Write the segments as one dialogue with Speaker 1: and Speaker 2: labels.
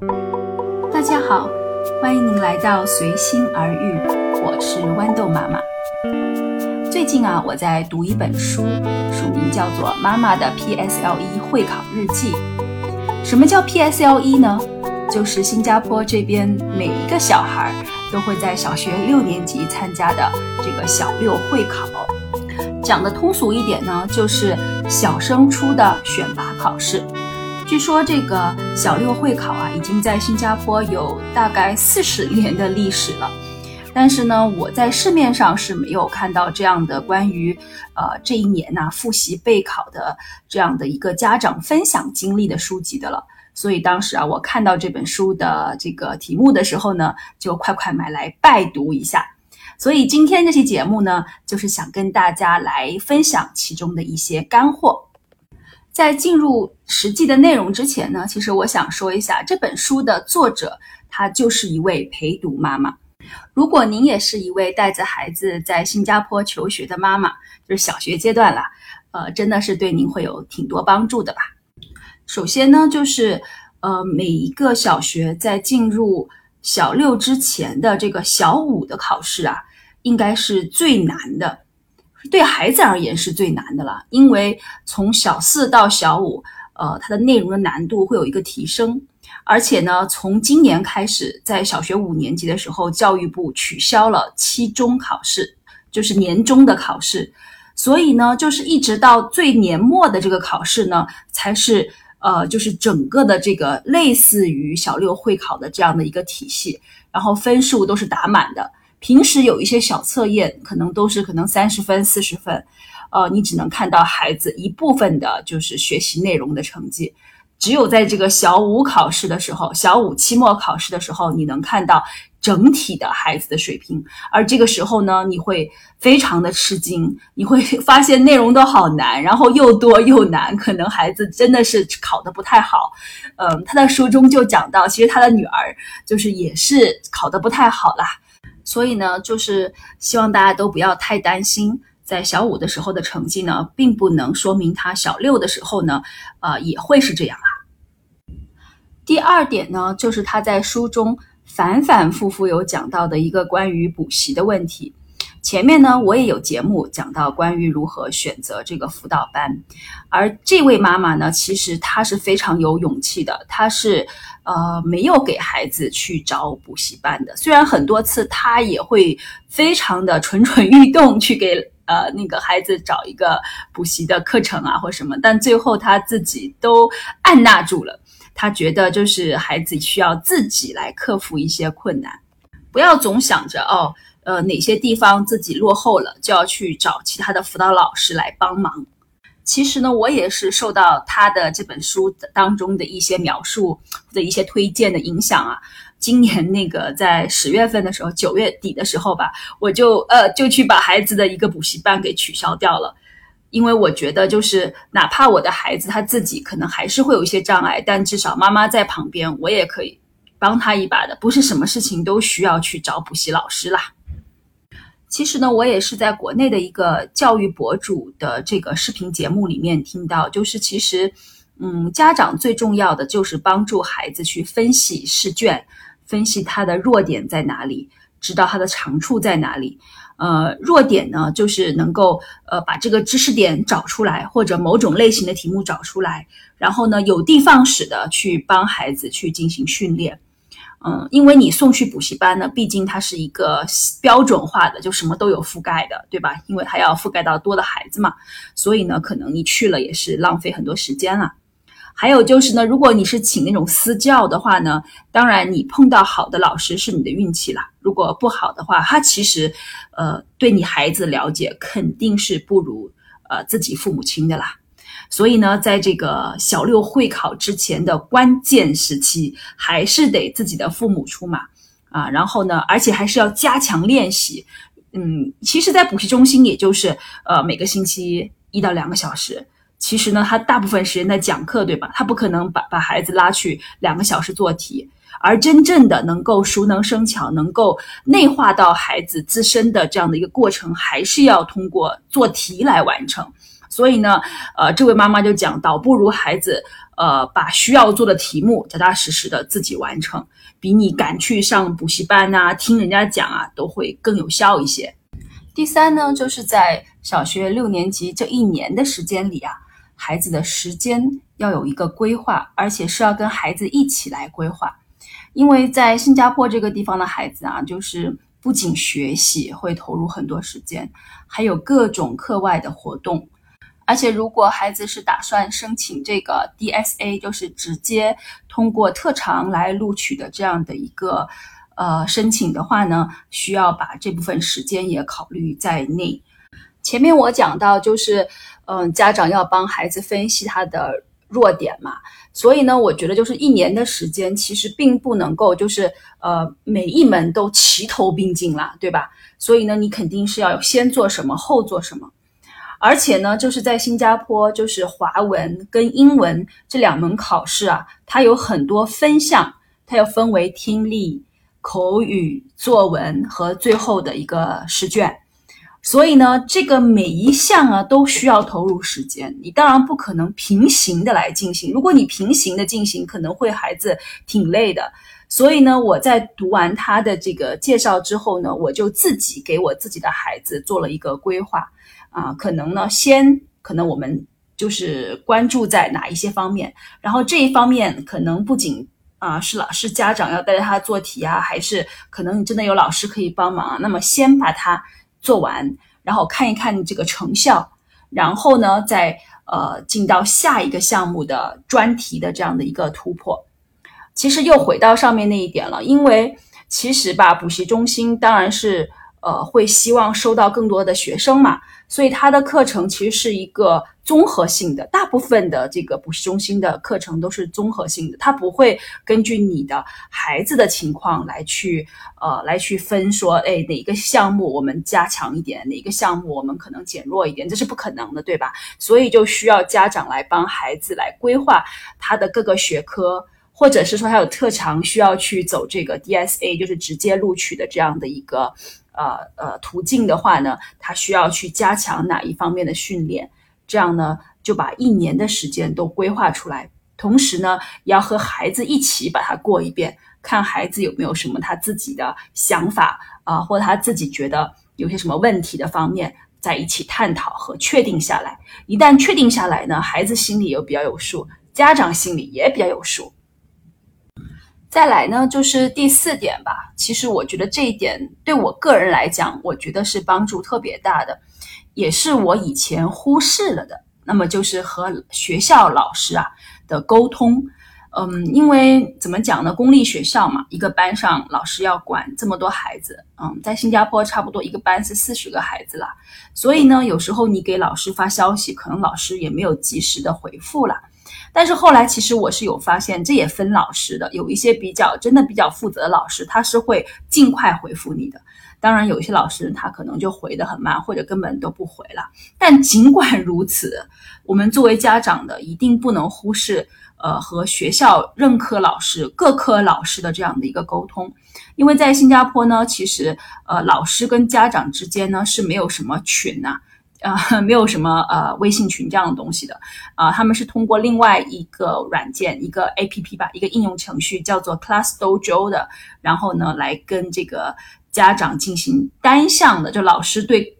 Speaker 1: 大家好，欢迎您来到随心而遇，我是豌豆妈妈。最近啊，我在读一本书，书名叫做《妈妈的 PSLE 会考日记》。什么叫 PSLE 呢？就是新加坡这边每一个小孩都会在小学六年级参加的这个小六会考。讲的通俗一点呢，就是小升初的选拔考试。据说这个小六会考啊，已经在新加坡有大概四十年的历史了。但是呢，我在市面上是没有看到这样的关于呃这一年呐复习备考的这样的一个家长分享经历的书籍的了。所以当时啊，我看到这本书的这个题目的时候呢，就快快买来拜读一下。所以今天这期节目呢，就是想跟大家来分享其中的一些干货。在进入实际的内容之前呢，其实我想说一下这本书的作者，她就是一位陪读妈妈。如果您也是一位带着孩子在新加坡求学的妈妈，就是小学阶段了，呃，真的是对您会有挺多帮助的吧。首先呢，就是呃，每一个小学在进入小六之前的这个小五的考试啊，应该是最难的。对孩子而言是最难的了，因为从小四到小五，呃，它的内容的难度会有一个提升，而且呢，从今年开始，在小学五年级的时候，教育部取消了期中考试，就是年终的考试，所以呢，就是一直到最年末的这个考试呢，才是呃，就是整个的这个类似于小六会考的这样的一个体系，然后分数都是打满的。平时有一些小测验，可能都是可能三十分、四十分，呃，你只能看到孩子一部分的，就是学习内容的成绩。只有在这个小五考试的时候，小五期末考试的时候，你能看到整体的孩子的水平。而这个时候呢，你会非常的吃惊，你会发现内容都好难，然后又多又难，可能孩子真的是考得不太好。嗯，他的书中就讲到，其实他的女儿就是也是考得不太好啦。所以呢，就是希望大家都不要太担心，在小五的时候的成绩呢，并不能说明他小六的时候呢，呃，也会是这样啊。第二点呢，就是他在书中反反复复有讲到的一个关于补习的问题。前面呢，我也有节目讲到关于如何选择这个辅导班，而这位妈妈呢，其实她是非常有勇气的，她是呃没有给孩子去找补习班的。虽然很多次她也会非常的蠢蠢欲动去给呃那个孩子找一个补习的课程啊或什么，但最后她自己都按捺住了。她觉得就是孩子需要自己来克服一些困难，不要总想着哦。呃，哪些地方自己落后了，就要去找其他的辅导老师来帮忙。其实呢，我也是受到他的这本书当中的一些描述的一些推荐的影响啊。今年那个在十月份的时候，九月底的时候吧，我就呃就去把孩子的一个补习班给取消掉了，因为我觉得就是哪怕我的孩子他自己可能还是会有一些障碍，但至少妈妈在旁边，我也可以帮他一把的。不是什么事情都需要去找补习老师啦。其实呢，我也是在国内的一个教育博主的这个视频节目里面听到，就是其实，嗯，家长最重要的就是帮助孩子去分析试卷，分析他的弱点在哪里，知道他的长处在哪里。呃，弱点呢，就是能够呃把这个知识点找出来，或者某种类型的题目找出来，然后呢，有的放矢的去帮孩子去进行训练。嗯，因为你送去补习班呢，毕竟它是一个标准化的，就什么都有覆盖的，对吧？因为它要覆盖到多的孩子嘛，所以呢，可能你去了也是浪费很多时间了。还有就是呢，如果你是请那种私教的话呢，当然你碰到好的老师是你的运气啦。如果不好的话，他其实，呃，对你孩子了解肯定是不如呃自己父母亲的啦。所以呢，在这个小六会考之前的关键时期，还是得自己的父母出马啊。然后呢，而且还是要加强练习。嗯，其实，在补习中心，也就是呃每个星期一到两个小时。其实呢，他大部分时间在讲课，对吧？他不可能把把孩子拉去两个小时做题。而真正的能够熟能生巧，能够内化到孩子自身的这样的一个过程，还是要通过做题来完成。所以呢，呃，这位妈妈就讲，倒不如孩子呃把需要做的题目扎扎实实的自己完成，比你赶去上补习班啊、听人家讲啊都会更有效一些。第三呢，就是在小学六年级这一年的时间里啊，孩子的时间要有一个规划，而且是要跟孩子一起来规划，因为在新加坡这个地方的孩子啊，就是不仅学习会投入很多时间，还有各种课外的活动，而且如果孩子是打算申请这个 DSA，就是直接通过特长来录取的这样的一个。呃，申请的话呢，需要把这部分时间也考虑在内。前面我讲到，就是嗯，家长要帮孩子分析他的弱点嘛，所以呢，我觉得就是一年的时间，其实并不能够就是呃每一门都齐头并进啦，对吧？所以呢，你肯定是要先做什么，后做什么。而且呢，就是在新加坡，就是华文跟英文这两门考试啊，它有很多分项，它要分为听力。口语、作文和最后的一个试卷，所以呢，这个每一项啊都需要投入时间。你当然不可能平行的来进行，如果你平行的进行，可能会孩子挺累的。所以呢，我在读完他的这个介绍之后呢，我就自己给我自己的孩子做了一个规划啊，可能呢，先可能我们就是关注在哪一些方面，然后这一方面可能不仅。啊，是老师家长要带着他做题啊，还是可能你真的有老师可以帮忙？那么先把它做完，然后看一看这个成效，然后呢，再呃进到下一个项目的专题的这样的一个突破。其实又回到上面那一点了，因为其实吧，补习中心当然是呃会希望收到更多的学生嘛。所以它的课程其实是一个综合性的，大部分的这个补习中心的课程都是综合性的，它不会根据你的孩子的情况来去呃来去分说，哎哪个项目我们加强一点，哪个项目我们可能减弱一点，这是不可能的，对吧？所以就需要家长来帮孩子来规划他的各个学科，或者是说他有特长需要去走这个 DSA，就是直接录取的这样的一个。呃呃，途径的话呢，他需要去加强哪一方面的训练？这样呢，就把一年的时间都规划出来，同时呢，也要和孩子一起把它过一遍，看孩子有没有什么他自己的想法啊，或者他自己觉得有些什么问题的方面，在一起探讨和确定下来。一旦确定下来呢，孩子心里又比较有数，家长心里也比较有数。再来呢，就是第四点吧。其实我觉得这一点对我个人来讲，我觉得是帮助特别大的，也是我以前忽视了的。那么就是和学校老师啊的沟通。嗯，因为怎么讲呢？公立学校嘛，一个班上老师要管这么多孩子。嗯，在新加坡差不多一个班是四十个孩子了，所以呢，有时候你给老师发消息，可能老师也没有及时的回复了。但是后来，其实我是有发现，这也分老师的，有一些比较真的比较负责的老师，他是会尽快回复你的。当然，有一些老师他可能就回得很慢，或者根本都不回了。但尽管如此，我们作为家长的，一定不能忽视，呃，和学校任课老师、各科老师的这样的一个沟通，因为在新加坡呢，其实呃，老师跟家长之间呢是没有什么群呐。呃，没有什么呃微信群这样的东西的，啊，他们是通过另外一个软件，一个 A P P 吧，一个应用程序叫做 Class Dojo 的，然后呢，来跟这个家长进行单向的，就老师对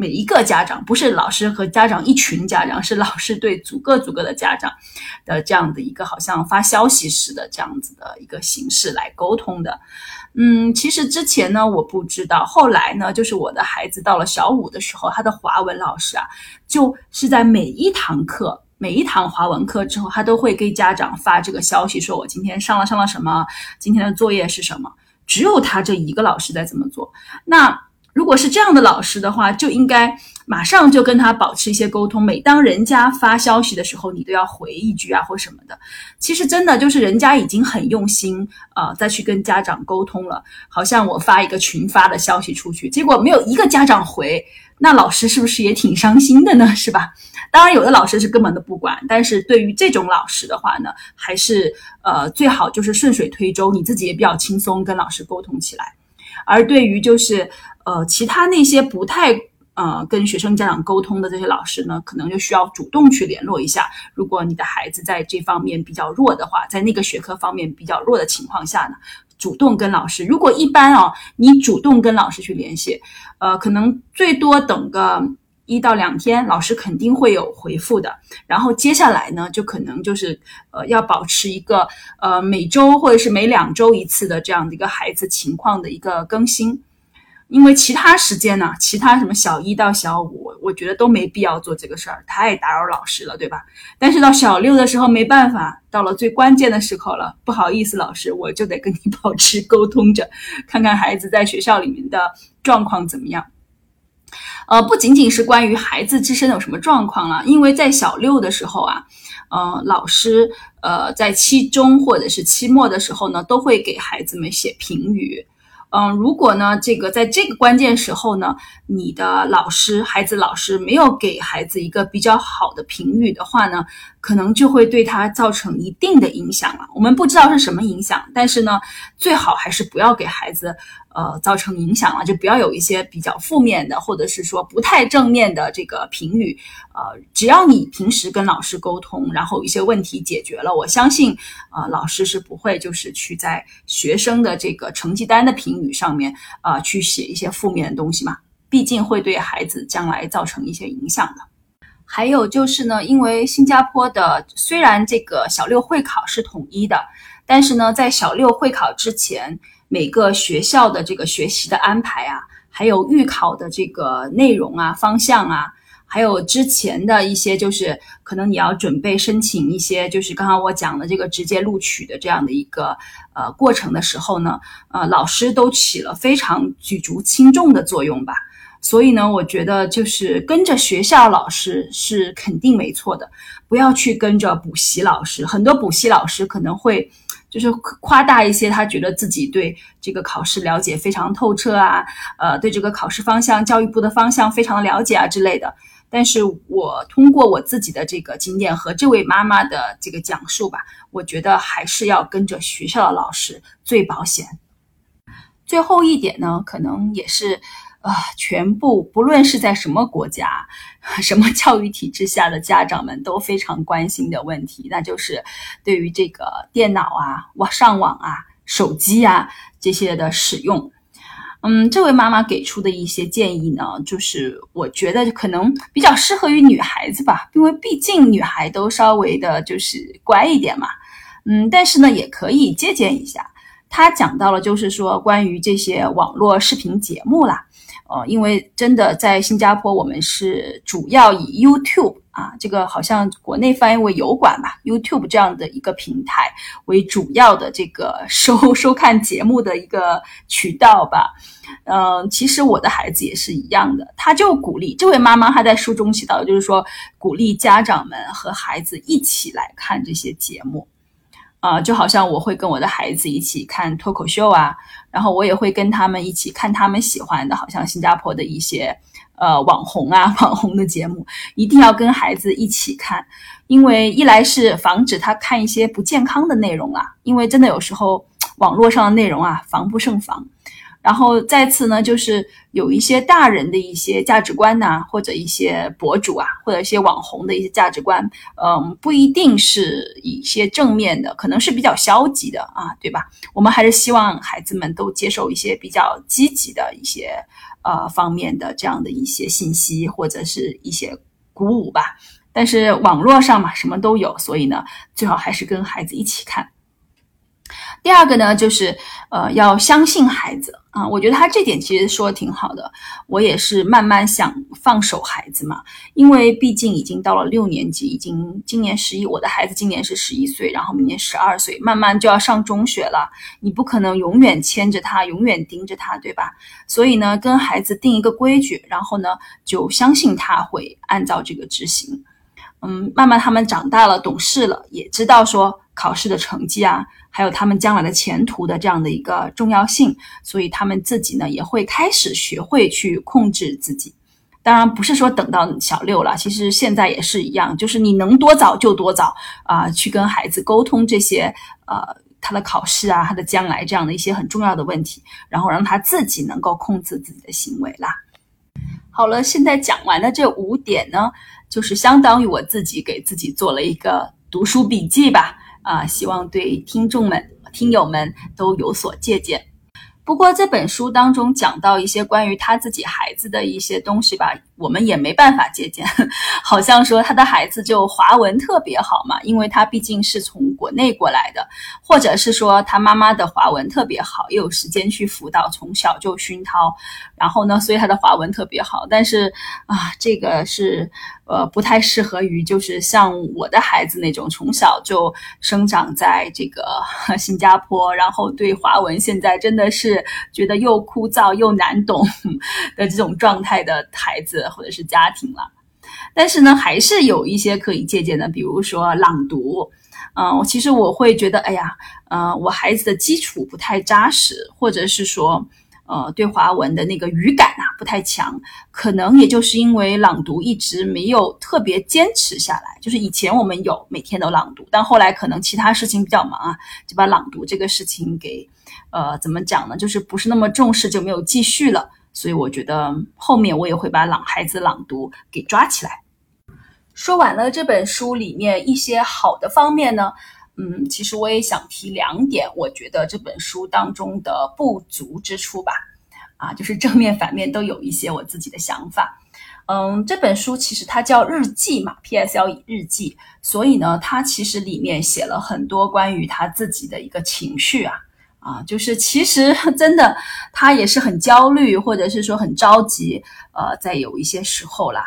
Speaker 1: 每一个家长，不是老师和家长一群家长，是老师对逐个逐个的家长的这样的一个好像发消息似的这样子的一个形式来沟通的。嗯，其实之前呢，我不知道。后来呢，就是我的孩子到了小五的时候，他的华文老师啊，就是在每一堂课、每一堂华文课之后，他都会给家长发这个消息，说我今天上了上了什么，今天的作业是什么。只有他这一个老师在这么做。那如果是这样的老师的话，就应该。马上就跟他保持一些沟通。每当人家发消息的时候，你都要回一句啊，或什么的。其实真的就是人家已经很用心啊，再去跟家长沟通了。好像我发一个群发的消息出去，结果没有一个家长回，那老师是不是也挺伤心的呢？是吧？当然，有的老师是根本都不管。但是对于这种老师的话呢，还是呃最好就是顺水推舟，你自己也比较轻松跟老师沟通起来。而对于就是呃其他那些不太。呃跟学生家长沟通的这些老师呢，可能就需要主动去联络一下。如果你的孩子在这方面比较弱的话，在那个学科方面比较弱的情况下呢，主动跟老师。如果一般啊，你主动跟老师去联系，呃，可能最多等个。一到两天，老师肯定会有回复的。然后接下来呢，就可能就是呃，要保持一个呃每周或者是每两周一次的这样的一个孩子情况的一个更新。因为其他时间呢，其他什么小一到小五，我觉得都没必要做这个事儿，太打扰老师了，对吧？但是到小六的时候没办法，到了最关键的时候了，不好意思，老师，我就得跟你保持沟通着，看看孩子在学校里面的状况怎么样。呃，不仅仅是关于孩子自身有什么状况了，因为在小六的时候啊，呃，老师呃在期中或者是期末的时候呢，都会给孩子们写评语。嗯，如果呢，这个在这个关键时候呢，你的老师、孩子老师没有给孩子一个比较好的评语的话呢，可能就会对他造成一定的影响了。我们不知道是什么影响，但是呢，最好还是不要给孩子。呃，造成影响了，就不要有一些比较负面的，或者是说不太正面的这个评语。呃，只要你平时跟老师沟通，然后一些问题解决了，我相信，呃，老师是不会就是去在学生的这个成绩单的评语上面，呃，去写一些负面的东西嘛。毕竟会对孩子将来造成一些影响的。还有就是呢，因为新加坡的虽然这个小六会考是统一的，但是呢，在小六会考之前。每个学校的这个学习的安排啊，还有预考的这个内容啊、方向啊，还有之前的一些，就是可能你要准备申请一些，就是刚刚我讲的这个直接录取的这样的一个呃过程的时候呢，呃，老师都起了非常举足轻重的作用吧。所以呢，我觉得就是跟着学校老师是肯定没错的，不要去跟着补习老师。很多补习老师可能会。就是夸大一些，他觉得自己对这个考试了解非常透彻啊，呃，对这个考试方向、教育部的方向非常了解啊之类的。但是我通过我自己的这个经验和这位妈妈的这个讲述吧，我觉得还是要跟着学校的老师最保险。最后一点呢，可能也是。啊，全部不论是在什么国家、什么教育体制下的家长们都非常关心的问题，那就是对于这个电脑啊、网上网啊、手机啊这些的使用。嗯，这位妈妈给出的一些建议呢，就是我觉得可能比较适合于女孩子吧，因为毕竟女孩都稍微的就是乖一点嘛。嗯，但是呢，也可以借鉴一下。她讲到了，就是说关于这些网络视频节目啦。呃，因为真的在新加坡，我们是主要以 YouTube 啊，这个好像国内翻译为油管吧，YouTube 这样的一个平台为主要的这个收 收看节目的一个渠道吧。嗯，其实我的孩子也是一样的，他就鼓励这位妈妈，她在书中写到，就是说鼓励家长们和孩子一起来看这些节目。啊，就好像我会跟我的孩子一起看脱口秀啊，然后我也会跟他们一起看他们喜欢的，好像新加坡的一些呃网红啊、网红的节目，一定要跟孩子一起看，因为一来是防止他看一些不健康的内容啊，因为真的有时候网络上的内容啊防不胜防。然后再次呢，就是有一些大人的一些价值观呐，或者一些博主啊，或者一些网红的一些价值观，嗯，不一定是一些正面的，可能是比较消极的啊，对吧？我们还是希望孩子们都接受一些比较积极的一些呃方面的这样的一些信息或者是一些鼓舞吧。但是网络上嘛，什么都有，所以呢，最好还是跟孩子一起看。第二个呢，就是呃，要相信孩子啊。我觉得他这点其实说的挺好的。我也是慢慢想放手孩子嘛，因为毕竟已经到了六年级，已经今年十一，我的孩子今年是十一岁，然后明年十二岁，慢慢就要上中学了。你不可能永远牵着他，永远盯着他，对吧？所以呢，跟孩子定一个规矩，然后呢，就相信他会按照这个执行。嗯，慢慢他们长大了，懂事了，也知道说考试的成绩啊。还有他们将来的前途的这样的一个重要性，所以他们自己呢也会开始学会去控制自己。当然不是说等到小六了，其实现在也是一样，就是你能多早就多早啊，去跟孩子沟通这些呃他的考试啊，他的将来这样的一些很重要的问题，然后让他自己能够控制自己的行为啦。好了，现在讲完的这五点呢，就是相当于我自己给自己做了一个读书笔记吧。啊，希望对听众们、听友们都有所借鉴。不过这本书当中讲到一些关于他自己孩子的一些东西吧，我们也没办法借鉴。好像说他的孩子就华文特别好嘛，因为他毕竟是从国内过来的，或者是说他妈妈的华文特别好，又有时间去辅导，从小就熏陶，然后呢，所以他的华文特别好。但是啊，这个是。呃，不太适合于就是像我的孩子那种从小就生长在这个新加坡，然后对华文现在真的是觉得又枯燥又难懂 的这种状态的孩子或者是家庭了。但是呢，还是有一些可以借鉴的，比如说朗读。嗯，其实我会觉得，哎呀，嗯，我孩子的基础不太扎实，或者是说。呃，对华文的那个语感啊不太强，可能也就是因为朗读一直没有特别坚持下来。就是以前我们有每天都朗读，但后来可能其他事情比较忙啊，就把朗读这个事情给，呃，怎么讲呢？就是不是那么重视，就没有继续了。所以我觉得后面我也会把朗孩子朗读给抓起来。说完了这本书里面一些好的方面呢。嗯，其实我也想提两点，我觉得这本书当中的不足之处吧，啊，就是正面反面都有一些我自己的想法。嗯，这本书其实它叫日记嘛，P S L 日记，所以呢，它其实里面写了很多关于他自己的一个情绪啊，啊，就是其实 真的他也是很焦虑，或者是说很着急，呃，在有一些时候啦。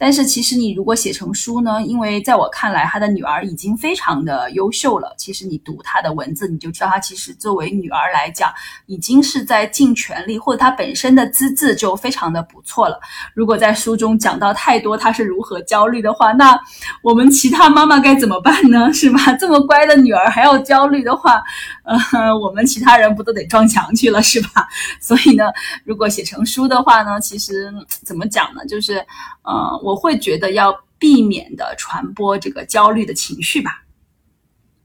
Speaker 1: 但是其实你如果写成书呢，因为在我看来，他的女儿已经非常的优秀了。其实你读他的文字，你就知道他其实作为女儿来讲，已经是在尽全力，或者他本身的资质就非常的不错了。如果在书中讲到太多他是如何焦虑的话，那我们其他妈妈该怎么办呢？是吧？这么乖的女儿还要焦虑的话，呃，我们其他人不都得撞墙去了，是吧？所以呢，如果写成书的话呢，其实怎么讲呢？就是，呃，我。会觉得要避免的传播这个焦虑的情绪吧。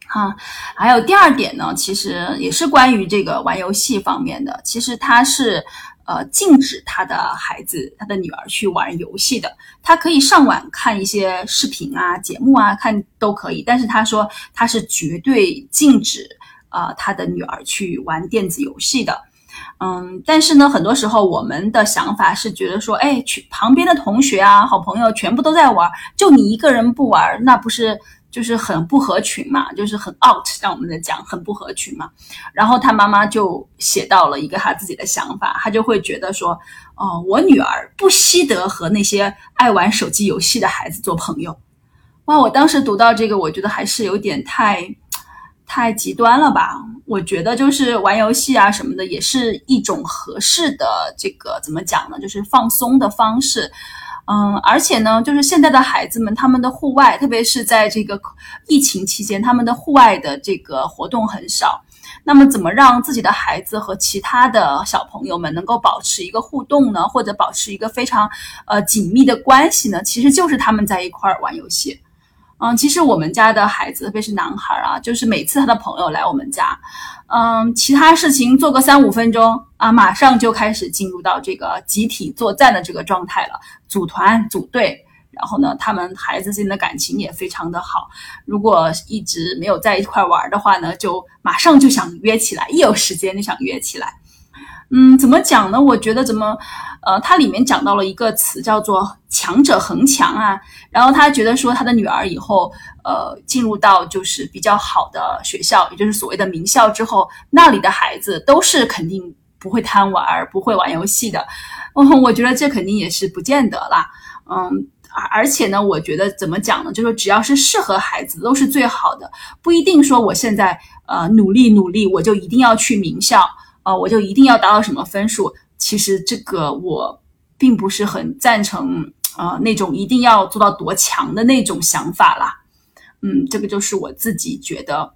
Speaker 1: 哈，还有第二点呢，其实也是关于这个玩游戏方面的。其实他是呃禁止他的孩子、他的女儿去玩游戏的。他可以上网看一些视频啊、节目啊，看都可以。但是他说他是绝对禁止啊他的女儿去玩电子游戏的。嗯，但是呢，很多时候我们的想法是觉得说，哎，去旁边的同学啊、好朋友全部都在玩，就你一个人不玩，那不是就是很不合群嘛，就是很 out，让我们的讲很不合群嘛。然后他妈妈就写到了一个他自己的想法，他就会觉得说，哦，我女儿不惜得和那些爱玩手机游戏的孩子做朋友。哇，我当时读到这个，我觉得还是有点太。太极端了吧？我觉得就是玩游戏啊什么的，也是一种合适的这个怎么讲呢？就是放松的方式。嗯，而且呢，就是现在的孩子们，他们的户外，特别是在这个疫情期间，他们的户外的这个活动很少。那么，怎么让自己的孩子和其他的小朋友们能够保持一个互动呢？或者保持一个非常呃紧密的关系呢？其实就是他们在一块儿玩游戏。嗯，其实我们家的孩子，特别是男孩啊，就是每次他的朋友来我们家，嗯，其他事情做个三五分钟啊，马上就开始进入到这个集体作战的这个状态了，组团组队，然后呢，他们孩子之间的感情也非常的好。如果一直没有在一块玩的话呢，就马上就想约起来，一有时间就想约起来。嗯，怎么讲呢？我觉得怎么，呃，它里面讲到了一个词叫做“强者恒强”啊。然后他觉得说，他的女儿以后，呃，进入到就是比较好的学校，也就是所谓的名校之后，那里的孩子都是肯定不会贪玩、不会玩游戏的。嗯，我觉得这肯定也是不见得啦。嗯，而而且呢，我觉得怎么讲呢？就是只要是适合孩子，都是最好的，不一定说我现在呃努力努力，我就一定要去名校。啊，我就一定要达到什么分数？其实这个我并不是很赞成啊，那种一定要做到多强的那种想法啦。嗯，这个就是我自己觉得，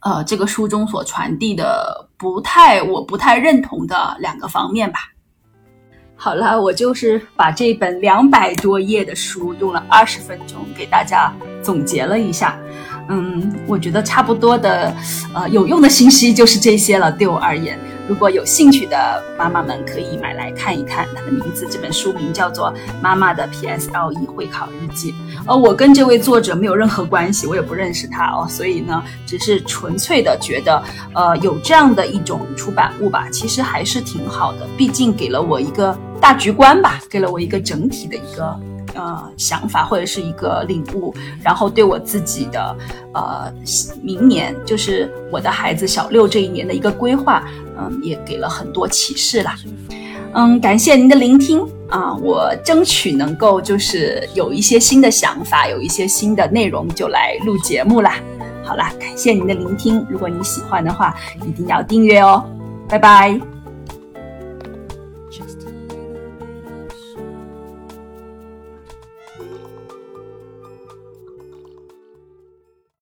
Speaker 1: 呃，这个书中所传递的不太，我不太认同的两个方面吧。好了，我就是把这本两百多页的书用了二十分钟给大家总结了一下。嗯，我觉得差不多的，呃，有用的信息就是这些了。对我而言，如果有兴趣的妈妈们可以买来看一看。它的名字，这本书名叫做《妈妈的 PSLE 会考日记》。呃，我跟这位作者没有任何关系，我也不认识他哦，所以呢，只是纯粹的觉得，呃，有这样的一种出版物吧，其实还是挺好的，毕竟给了我一个大局观吧，给了我一个整体的一个。呃，想法或者是一个领悟，然后对我自己的呃明年，就是我的孩子小六这一年的一个规划，嗯，也给了很多启示啦。嗯，感谢您的聆听啊，我争取能够就是有一些新的想法，有一些新的内容就来录节目啦。好啦，感谢您的聆听，如果你喜欢的话，一定要订阅哦，拜拜。